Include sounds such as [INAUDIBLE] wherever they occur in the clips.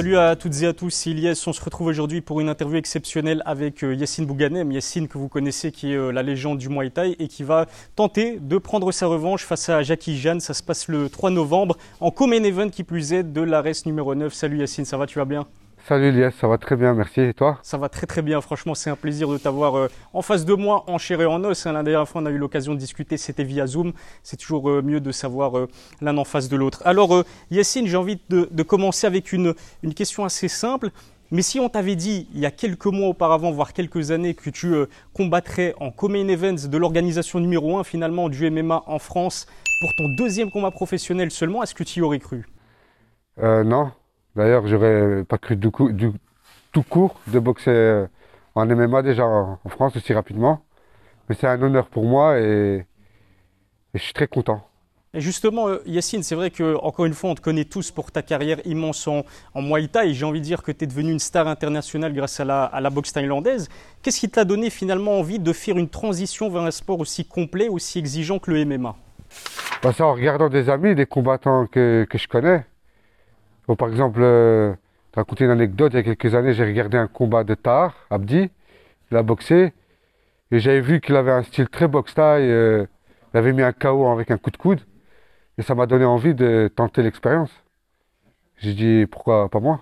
Salut à toutes et à tous, c'est. On se retrouve aujourd'hui pour une interview exceptionnelle avec euh, Yassine Bouganem. Yassine que vous connaissez qui est euh, la légende du Muay Thai et qui va tenter de prendre sa revanche face à Jackie Jeanne. Ça se passe le 3 novembre en Common Event qui plus est de l'ARES numéro 9. Salut Yassine, ça va, tu vas bien? Salut Lies, ça va très bien, merci. Et toi Ça va très très bien, franchement c'est un plaisir de t'avoir euh, en face de moi, en chair et en os. Hein. La dernière fois on a eu l'occasion de discuter, c'était via Zoom. C'est toujours euh, mieux de savoir euh, l'un en face de l'autre. Alors Yassine, j'ai envie de, commencer avec une, une question assez simple. Mais si on t'avait dit il y a quelques mois auparavant, voire quelques années, que tu combattrais en Common Events de l'organisation numéro 1 finalement du MMA en France pour ton deuxième combat professionnel seulement, est-ce que tu y aurais cru? Non, D'ailleurs, j'aurais pas cru du, coup, du, tout court de boxer euh, en MMA déjà en France aussi rapidement. Mais c'est un honneur pour moi et, je suis très content. Et justement, euh, Yacine, c'est vrai que encore une fois, on te connaît tous pour ta carrière immense en, en Muay Thai. J'ai envie de dire que tu es devenu une star internationale grâce à la, à la boxe thaïlandaise. Qu'est-ce qui t'a donné finalement envie de faire une transition vers un sport aussi complet, aussi exigeant que le MMA bah, En regardant des amis, des combattants que, que je connais par exemple, euh, raconté une anecdote, il y a quelques années, j'ai regardé un combat de Tar, Abdi, il a boxé, et j'avais vu qu'il avait un style très boxe-taille, euh, il avait mis un KO avec un coup de coude, et ça m'a donné envie de tenter l'expérience. J'ai dit, pourquoi pas moi?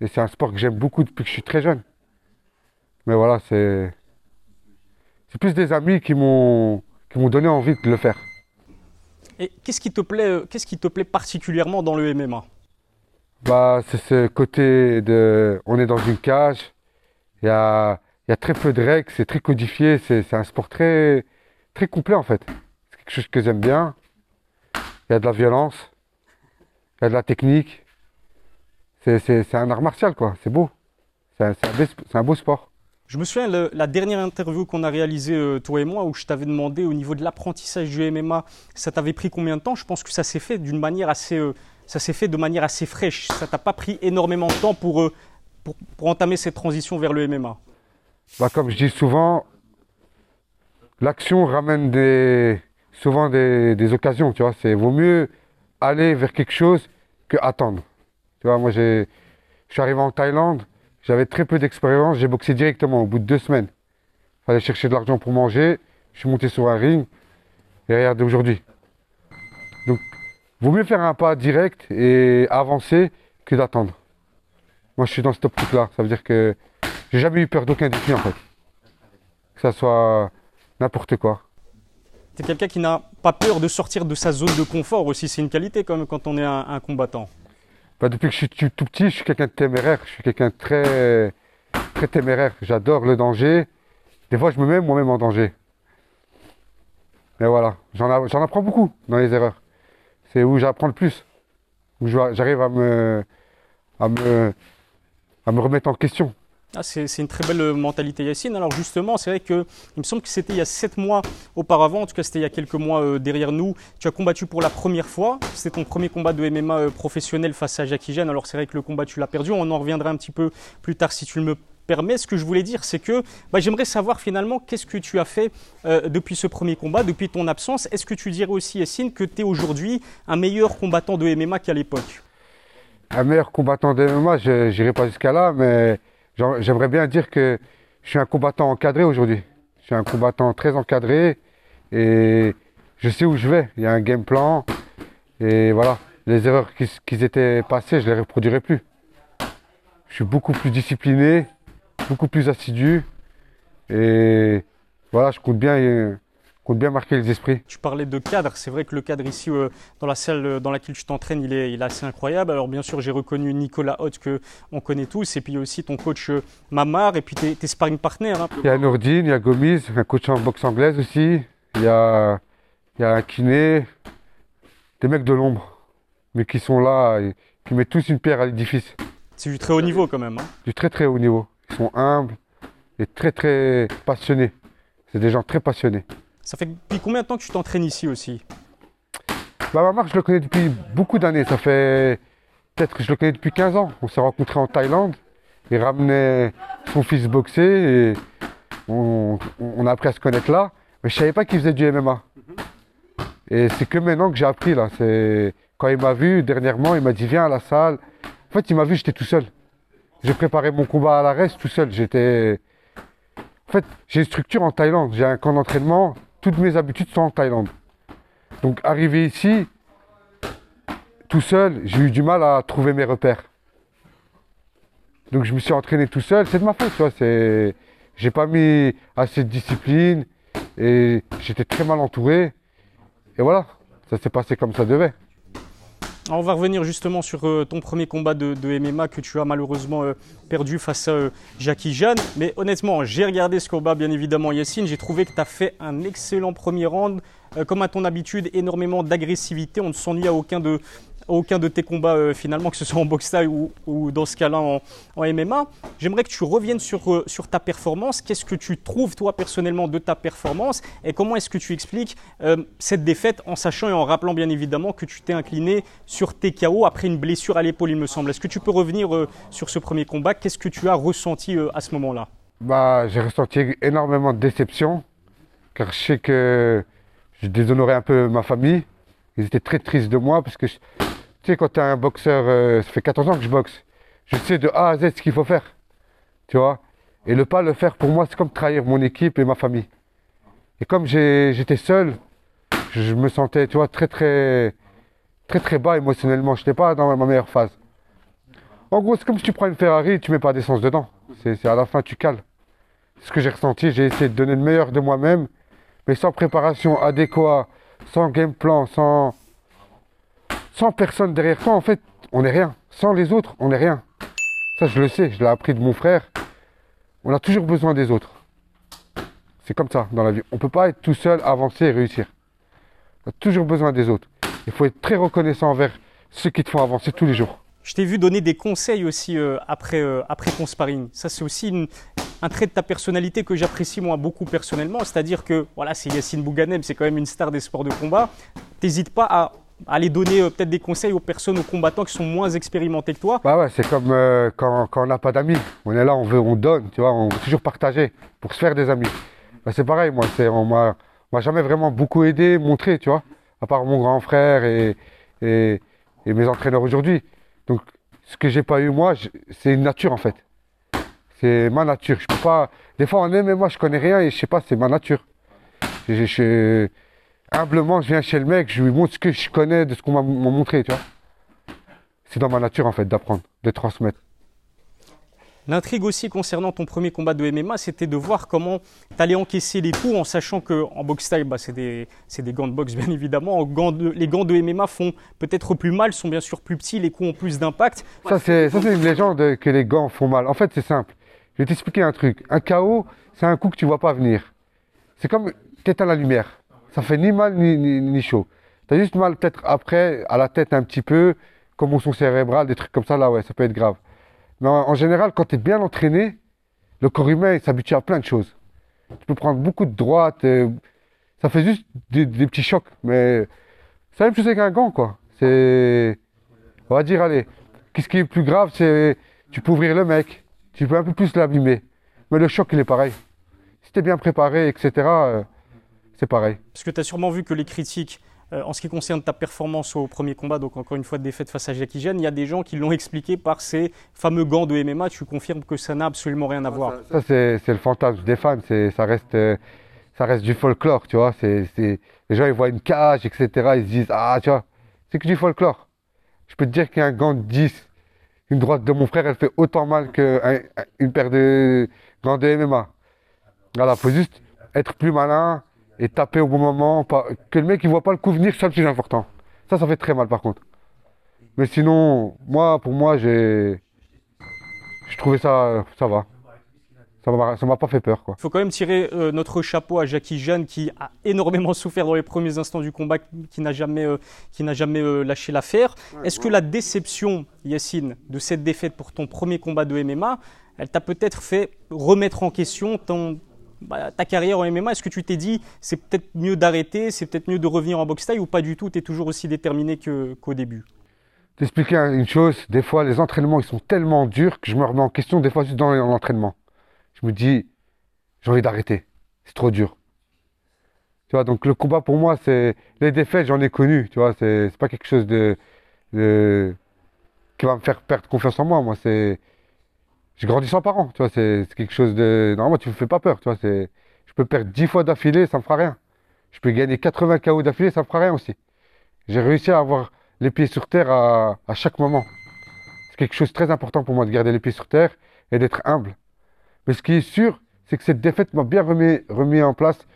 Et c'est un sport que j'aime beaucoup depuis que je suis très jeune. Mais voilà, c'est... C'est plus des amis qui m'ont donné envie de le faire. Et qu'est-ce qui euh, qu'est-ce qui te plaît particulièrement dans le MMA bah, c'est ce côté de. On est dans une cage, il y a, y a, très peu de règles, c'est très codifié, c'est un sport très, très complet en fait. C'est quelque chose que j'aime bien. Il y a de la violence, il y a de la technique. C'est un art martial quoi, c'est beau. C'est un, un, beau sport. Je me souviens, la dernière interview qu'on a réalisée, euh, toi et moi, où je t'avais demandé au niveau de l'apprentissage du MMA, ça t'avait pris combien de temps? Je pense que ça s'est fait d'une manière assez, euh, ça s'est fait de manière assez fraîche. Ça t'a pas pris énormément de temps pour, euh, pour, entamer cette transition vers le MMA bah, Comme je dis souvent, l'action ramène des, souvent des, occasions. Tu vois, c'est vaut mieux aller vers quelque chose que attendre. Tu vois, moi, je suis arrivé en Thaïlande, j'avais très peu d'expérience, j'ai boxé directement au bout de deux semaines. Fallait chercher de l'argent pour manger, je suis monté sur un ring, et regardez aujourd'hui. Vaut mieux faire un pas direct et avancer que d'attendre. Moi, je suis dans cette optique-là. Ça veut dire que j'ai jamais eu peur d'aucun défi, en fait. Que ça soit n'importe quoi. Es quelqu'un qui n'a pas peur de sortir de sa zone de confort aussi. C'est une qualité quand même quand on est un, combattant. Bah, depuis que je suis tout petit, je suis quelqu'un de téméraire. Je suis quelqu'un de très, très téméraire. J'adore le danger. Des fois, je me mets moi-même en danger. Mais voilà, j'en apprends beaucoup dans les erreurs c'est où j'apprends le plus, où j'arrive à me, à, me, à me remettre en question. Ah, c'est une très belle mentalité Yacine. Alors justement, c'est vrai que il me semble que c'était il y a sept mois auparavant, en tout cas c'était il y a quelques mois euh, derrière nous. Tu as combattu pour la première fois. C'était ton premier combat de MMA euh, professionnel face à Jackie Jeanne. Alors c'est vrai que le combat tu l'as perdu. On en reviendra un petit peu plus tard si tu le me permet, ce que je voulais dire, c'est que bah, j'aimerais savoir finalement qu'est-ce que tu as fait euh, depuis ce premier combat, depuis ton absence. Est-ce que tu dirais aussi, Essine, que tu es aujourd'hui un meilleur combattant de MMA qu'à l'époque? Un meilleur combattant de MMA, je n'irai pas jusqu'à là, mais j'aimerais bien dire que je suis un combattant encadré aujourd'hui. Je suis un combattant très encadré et je sais où je vais. Il y a un game plan et voilà. Les erreurs qui, qui étaient passées, je ne les reproduirai plus. Je suis beaucoup plus discipliné, beaucoup plus assidu. Et voilà, je compte bien, compte bien marquer les esprits. Tu parlais de cadre, c'est vrai que le cadre ici euh, dans la salle euh, dans laquelle tu t'entraînes, il est, il est assez incroyable. Alors bien sûr, j'ai reconnu Nicolas Hott que on connaît tous, et puis aussi ton coach euh, Mamar, et puis tes, tes sparring partners. Hein. Il y a Nourdine, il y a Gomis, un coach en boxe anglaise aussi. Il y a, il y a un kiné, des mecs de l'ombre, mais qui sont là, et qui mettent tous une pierre à l'édifice. C'est du très haut niveau quand même. Hein. Du très très haut niveau. Ils sont humbles et très très passionnés. C'est des gens très passionnés. Ça fait depuis combien de temps que tu t'entraînes ici aussi? Bah, Ma marque, je le connais depuis beaucoup d'années. Ça fait peut-être que je le connais depuis 15 ans. On s'est rencontrés en Thaïlande. Il ramenait son fils boxer et on, a appris à se connaître là. Mais je ne savais pas qu'il faisait du MMA. Et c'est que maintenant que j'ai appris là. C'est quand il m'a vu dernièrement, il m'a dit viens à la salle, fait, il m'a vu, j'étais tout seul. J'ai préparé mon combat à la reste tout seul. J'étais. En fait, j'ai une structure en Thaïlande. J'ai un camp d'entraînement. Toutes mes habitudes sont en Thaïlande. Donc, arrivé ici, tout seul, j'ai eu du mal à trouver mes repères. Donc, je me suis entraîné tout seul. C'est de ma faute, tu vois. C'est... J'ai pas mis assez de discipline et j'étais très mal entouré. Et voilà, ça s'est passé comme ça devait. On va revenir justement sur euh, ton premier combat de, MMA que tu as malheureusement euh, perdu face à euh, Jackie Jeanne. Mais honnêtement, j'ai regardé ce combat, bien évidemment, Yacine. J'ai trouvé que tu as fait un excellent premier round. comme à ton habitude, énormément d'agressivité. On ne s'ennuie à aucun de, aucun de tes combats euh, finalement, que ce soit en boxe style ou, dans ce cas-là en, MMA. J'aimerais que tu reviennes sur, euh, sur ta performance. Qu'est-ce que tu trouves toi personnellement de ta performance et comment est-ce que tu expliques euh, cette défaite en sachant et en rappelant bien évidemment que tu t'es incliné sur tes KO après une blessure à l'épaule, il me semble. Est-ce que tu peux revenir sur ce premier combat? Qu'est-ce que tu as ressenti à ce moment-là? Bah, J'ai ressenti énormément de déception car je sais que je déshonorais un peu ma famille. Ils étaient très tristes de moi parce que tu sais, quand tu es un boxeur, euh, ça fait 14 ans que je boxe, je sais de A à Z ce qu'il faut faire. Tu vois? Et ne pas le faire, pour moi, c'est comme trahir mon équipe et ma famille. Et comme j'étais seul, je me sentais, tu vois, très, très, très, très bas émotionnellement. Je n'étais pas dans ma meilleure phase. En gros, c'est comme si tu prends une Ferrari et tu mets pas d'essence dedans. C'est à la fin, tu cales. C'est ce que j'ai ressenti. J'ai essayé de donner le meilleur de moi-même, mais sans préparation adéquate, sans game plan, sans, sans personne derrière toi, en fait, on n'est rien. Sans les autres, on n'est rien. Ça, je le sais, je l'ai appris de mon frère. On a toujours besoin des autres. C'est comme ça dans la vie. On ne peut pas être tout seul, avancer et réussir. On a toujours besoin des autres. Il faut être très reconnaissant envers ceux qui te font avancer tous les jours. Je t'ai vu donner des conseils aussi euh, après, euh, après ton sparring. Ça, c'est aussi un trait de ta personnalité que j'apprécie moi beaucoup personnellement. C'est-à-dire que, voilà, c'est Yacine Bouganem, c'est quand même une star des sports de combat. T'hésites pas à aller donner euh, peut-être des conseils aux personnes, aux combattants qui sont moins expérimentés que toi. Bah ouais, c'est comme euh, quand, on n'a pas d'amis. On est là, on veut, on donne, tu vois, on veut toujours partager pour se faire des amis. Bah, c'est pareil, moi, c'est, on m'a, m'a jamais vraiment beaucoup aidé, montré, tu vois, à part mon grand frère et, et, mes entraîneurs aujourd'hui. Donc, ce que j'ai pas eu moi, c'est une nature en fait. C'est ma nature. Je peux pas. Des fois, en moi, je connais rien et je sais pas, c'est ma nature. Humblement, je viens chez le mec, je lui montre ce que je connais de ce qu'on m'a montré, tu vois. C'est dans ma nature, en fait, d'apprendre, de transmettre. L'intrigue aussi concernant ton premier combat de MMA, c'était de voir comment tu allais encaisser les coups en sachant qu'en boxe style, bah, c'est des, des, gants de boxe bien évidemment. En gants les gants de MMA font peut-être plus mal, sont bien sûr plus petits, les coups ont plus d'impact. Ça, c'est une légende que les gants font mal. En fait, c'est simple. Je vais t'expliquer un truc. Un KO, c'est un coup que tu vois pas venir. C'est comme tu à la lumière ça fait ni mal ni, ni, chaud. Tu as juste mal peut-être après, à la tête un petit peu, commotion cérébrale, des trucs comme ça, là, ouais, ça peut être grave. Mais en, général, quand tu es bien entraîné, le corps humain s'habitue à plein de choses. Tu peux prendre beaucoup de droite, euh, ça fait juste des, petits chocs, mais c'est la même chose avec un gant, quoi. C'est, on va dire, allez, qu'est-ce qui est plus grave, c'est tu peux ouvrir le mec, tu peux un peu plus l'abîmer, mais le choc, il est pareil. Si tu es bien préparé, etc., c'est pareil. Parce que tu as sûrement vu que les critiques euh, en ce qui concerne ta performance au premier combat, donc encore une fois de défaite face à Jackie Jeanne, il y a des gens qui l'ont expliqué par ces fameux gants de MMA. Tu confirmes que ça n'a absolument rien à voir. Ça, c'est le fantasme des fans. Ça reste, euh, ça reste du folklore, tu vois. Les gens, ils voient une cage, etc. Ils se disent, ah, tu vois, c'est que du folklore. Je peux te dire qu'un gant de 10, une droite de mon frère, elle fait autant mal qu'une paire de gants de MMA. Voilà, faut juste être plus malin, et taper au bon moment, que le mec il voit pas le coup venir, c'est le plus important. Ça, ça fait très mal par contre. Mais sinon, moi, pour moi, j'ai, je trouvais ça, ça va. Ça ne m'a pas fait peur. Il faut quand même tirer euh, notre chapeau à Jackie Jeanne qui a énormément souffert dans les premiers instants du combat, qui n'a jamais, euh, jamais euh, lâché l'affaire. Est-ce que la déception, Yacine, de cette défaite pour ton premier combat de MMA, elle t'a peut-être fait remettre en question ton, bah, ta carrière en MMA, est-ce que tu t'es dit c'est peut-être mieux d'arrêter, c'est peut-être mieux de revenir en boxe taille ou pas du tout Tu es toujours aussi déterminé qu'au début? T'expliquer une chose, des fois les entraînements ils sont tellement durs que je me remets en question des fois juste dans l'entraînement. Je me dis j'ai envie d'arrêter, c'est trop dur. Tu vois, donc le combat pour moi c'est les défaites j'en ai connu, tu vois, c'est pas quelque chose de, qui va me faire perdre confiance en moi. J'ai grandi sans parents, tu vois, c'est quelque chose de. Normalement, tu me fais pas peur, tu vois. Je peux perdre 10 fois d'affilée, ça me fera rien. Je peux gagner 80 KO d'affilée, ça me fera rien aussi. J'ai réussi à avoir les pieds sur terre à, à chaque moment. C'est quelque chose de très important pour moi de garder les pieds sur terre et d'être humble. Mais ce qui est sûr, c'est que cette défaite m'a bien remis, remis en place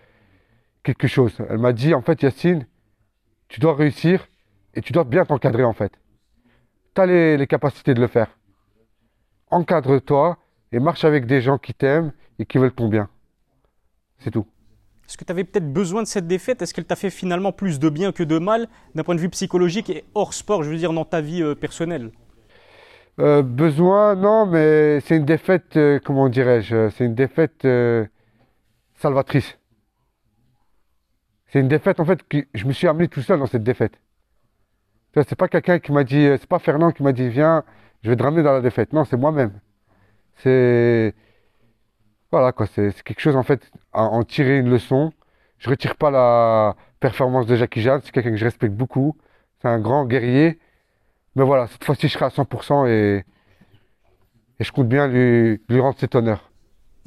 quelque chose. Elle m'a dit, en fait, Yacine, tu dois réussir et tu dois bien t'encadrer, en fait. Tu as les, les capacités de le faire. Encadre-toi et marche avec des gens qui t'aiment et qui veulent ton bien. C'est tout. Est-ce que tu avais peut-être besoin de cette défaite? Est-ce qu'elle t'a fait finalement plus de bien que de mal d'un point de vue psychologique et hors sport, je veux dire, dans ta vie euh, personnelle? Euh, besoin, non, mais c'est une défaite, euh, comment dirais-je, c'est une défaite salvatrice. C'est une défaite, en fait, que je me suis amené tout seul dans cette défaite. C'est pas quelqu'un qui m'a dit, c'est pas Fernand qui m'a dit, viens, je vais te ramener dans la défaite. Non, c'est moi-même. C'est, voilà, quoi, c'est quelque chose, en fait, à en tirer une leçon. Je retire pas la performance de Jackie Jeanne, c'est quelqu'un que je respecte beaucoup. C'est un grand guerrier. Mais voilà, cette fois-ci, je serai à 100% et, et je compte bien lui, lui rendre cet honneur.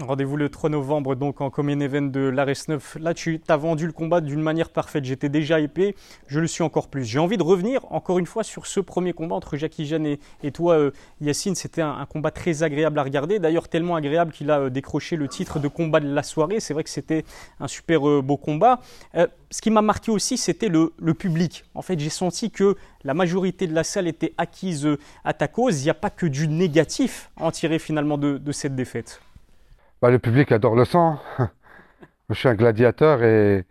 Rendez-vous le 3 novembre, donc en common event de l'Ares 9. Là, tu as vendu le combat d'une manière parfaite. J'étais déjà épais, je le suis encore plus. J'ai envie de revenir encore une fois sur ce premier combat entre Jackie Jeanne et, toi, euh, Yacine. C'était un, combat très agréable à regarder. D'ailleurs, tellement agréable qu'il a euh, décroché le titre de combat de la soirée. C'est vrai que c'était un super euh, beau combat. Ce qui m'a marqué aussi, c'était le, public. En fait, j'ai senti que la majorité de la salle était acquise à ta cause. Il n'y a pas que du négatif à en tirer finalement de cette défaite. Bah, le public adore le sang. [LAUGHS] Je suis un gladiateur et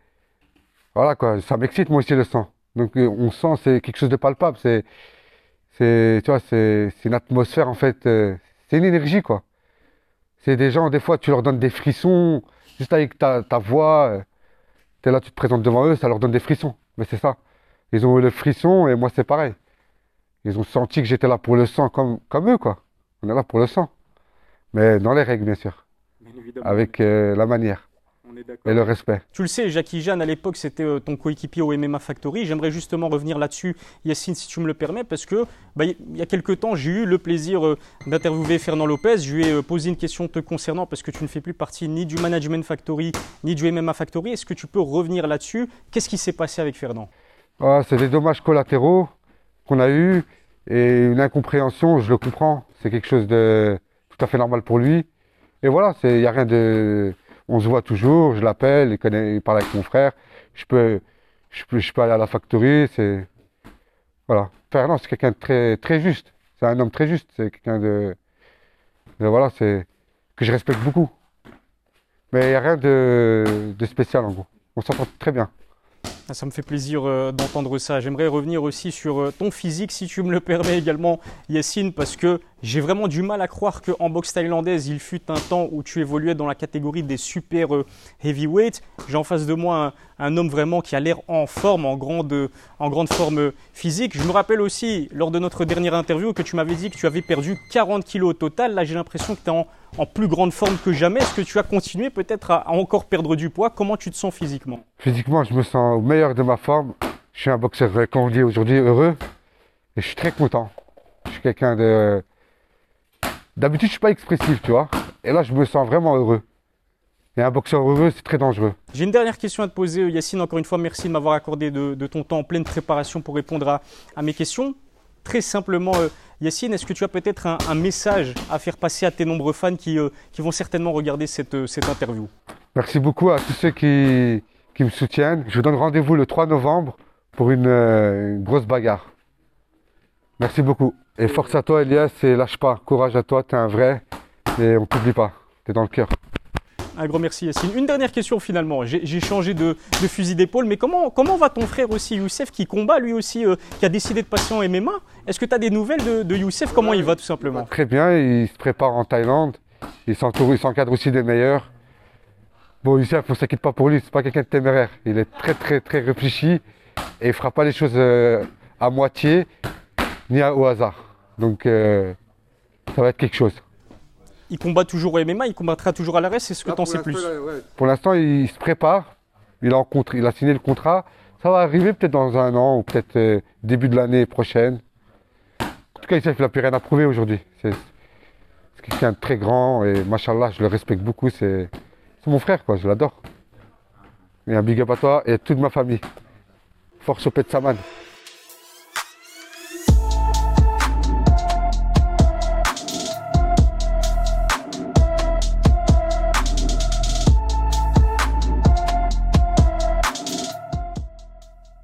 voilà quoi, ça m'excite moi aussi le sang. Donc euh, on sent c'est quelque chose de palpable, c'est une atmosphère en fait, euh, c'est une énergie quoi. C'est des gens des fois tu leur donnes des frissons juste avec ta, ta voix, tu es là tu te présentes devant eux, ça leur donne des frissons. Mais c'est ça. Ils ont eu le frisson et moi c'est pareil. Ils ont senti que j'étais là pour le sang comme comme eux quoi. On est là pour le sang. Mais dans les règles bien sûr avec euh, la manière et le respect. Tu le sais, Jackie Jeanne, à l'époque, c'était euh, ton coéquipier au MMA Factory. J'aimerais justement revenir là-dessus, Yacine, si tu me le permets, parce que bah, il y a quelques temps, j'ai eu le plaisir euh, d'interviewer Fernand Lopez. Je lui ai euh, posé une question te concernant, parce que tu ne fais plus partie ni du Management Factory, ni du MMA Factory. Est-ce que tu peux revenir là-dessus? Qu'est-ce qui s'est passé avec Fernand? Ah, c'est des dommages collatéraux qu'on a eus et une incompréhension, je le comprends. C'est quelque chose de tout à fait normal pour lui. Et voilà, il n'y a rien de. On se voit toujours, je l'appelle, il, il parle avec mon frère. Je peux, je peux, je peux aller à la factory. C'est. Voilà. Fernand, c'est quelqu'un de très, très juste. C'est un homme très juste. C'est quelqu'un de. de- voilà, c'est. que je respecte beaucoup. Mais il n'y a rien de, de spécial en gros. On s'entend très bien. Ah, Ça me fait plaisir euh, d'entendre ça. J'aimerais revenir aussi sur euh, ton physique, si tu me le permets également, Yacine, parce que j'ai vraiment du mal à croire qu'en boxe thaïlandaise, il fut un temps où tu évoluais dans la catégorie des super euh, heavyweight. J'ai en face de moi un, homme vraiment qui a l'air en forme, en grande, forme physique. Je me rappelle aussi, lors de notre dernière interview, que tu m'avais dit que tu avais perdu 40 kilos au total. Là, j'ai l'impression que tu es en, plus grande forme que jamais. Est-ce que tu as continué peut-être à, encore perdre du poids? Comment tu te sens physiquement? Physiquement, je me sens au meilleur de ma forme. Je suis un boxeur, comme on dit aujourd'hui, heureux. Et je suis très content. Je suis quelqu'un de. D'habitude, je suis pas expressif, tu vois. Et là, je me sens vraiment heureux. Et un boxeur heureux, c'est très dangereux. J'ai une dernière question à te poser, Yacine. Encore une fois, merci de m'avoir accordé de, de ton temps en pleine préparation pour répondre à, à mes questions. Très simplement, euh, Yacine, est-ce que tu as peut-être un, un message à faire passer à tes nombreux fans qui, euh, qui vont certainement regarder cette, euh, cette interview? Merci beaucoup à tous ceux qui, qui me soutiennent. Je vous donne rendez-vous le 3 novembre pour une, une grosse bagarre. Merci beaucoup. Et force à toi, Elias, et lâche pas. Courage à toi, t'es un vrai. Et on t'oublie pas. T'es dans le cœur. Un grand merci, Yacine. Une dernière question finalement. J'ai changé de, fusil d'épaule, mais comment, va ton frère aussi, Youssef, qui combat lui aussi, euh, qui a décidé de passer en MMA Est-ce que tu as des nouvelles de, Youssef? Comment il va tout simplement? Très bien, il se prépare en Thaïlande. Il s'entoure, il s'encadre aussi des meilleurs. Bon, Youssef, on s'inquiète pas pour lui, c'est pas quelqu'un de téméraire. Il est très très très réfléchi et il fera pas les choses euh, à moitié ni au hasard. Donc euh, ça va être quelque chose il combat toujours au MMA, il combattra toujours à l'arrêt, c'est ce que t'en sais plus. Pour l'instant, il se prépare, il a, signé le contrat, ça va arriver peut-être dans un an ou peut-être euh, début de l'année prochaine. En tout cas, il sait qu'il n'a plus rien à prouver aujourd'hui. C'est quelqu'un de très grand et machallah, je le respecte beaucoup. C'est mon frère, quoi, je l'adore. Et un big up à toi et à toute ma famille. Force au Pet Saman.